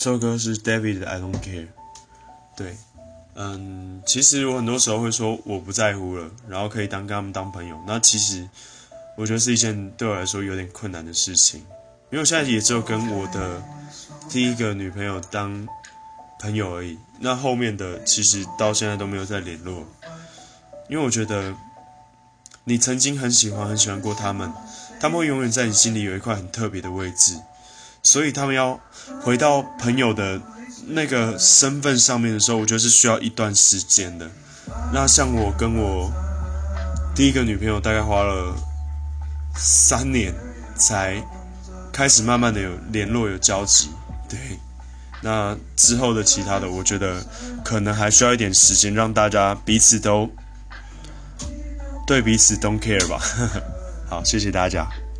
这首歌是 David 的《I Don't Care》。对，嗯，其实我很多时候会说我不在乎了，然后可以当跟他们当朋友。那其实我觉得是一件对我来说有点困难的事情，因为我现在也只有跟我的第一个女朋友当朋友而已。那后面的其实到现在都没有再联络，因为我觉得你曾经很喜欢很喜欢过他们，他们会永远在你心里有一块很特别的位置。所以他们要回到朋友的那个身份上面的时候，我觉得是需要一段时间的。那像我跟我第一个女朋友，大概花了三年才开始慢慢的有联络、有交集。对，那之后的其他的，我觉得可能还需要一点时间，让大家彼此都对彼此 don't care 吧。好，谢谢大家。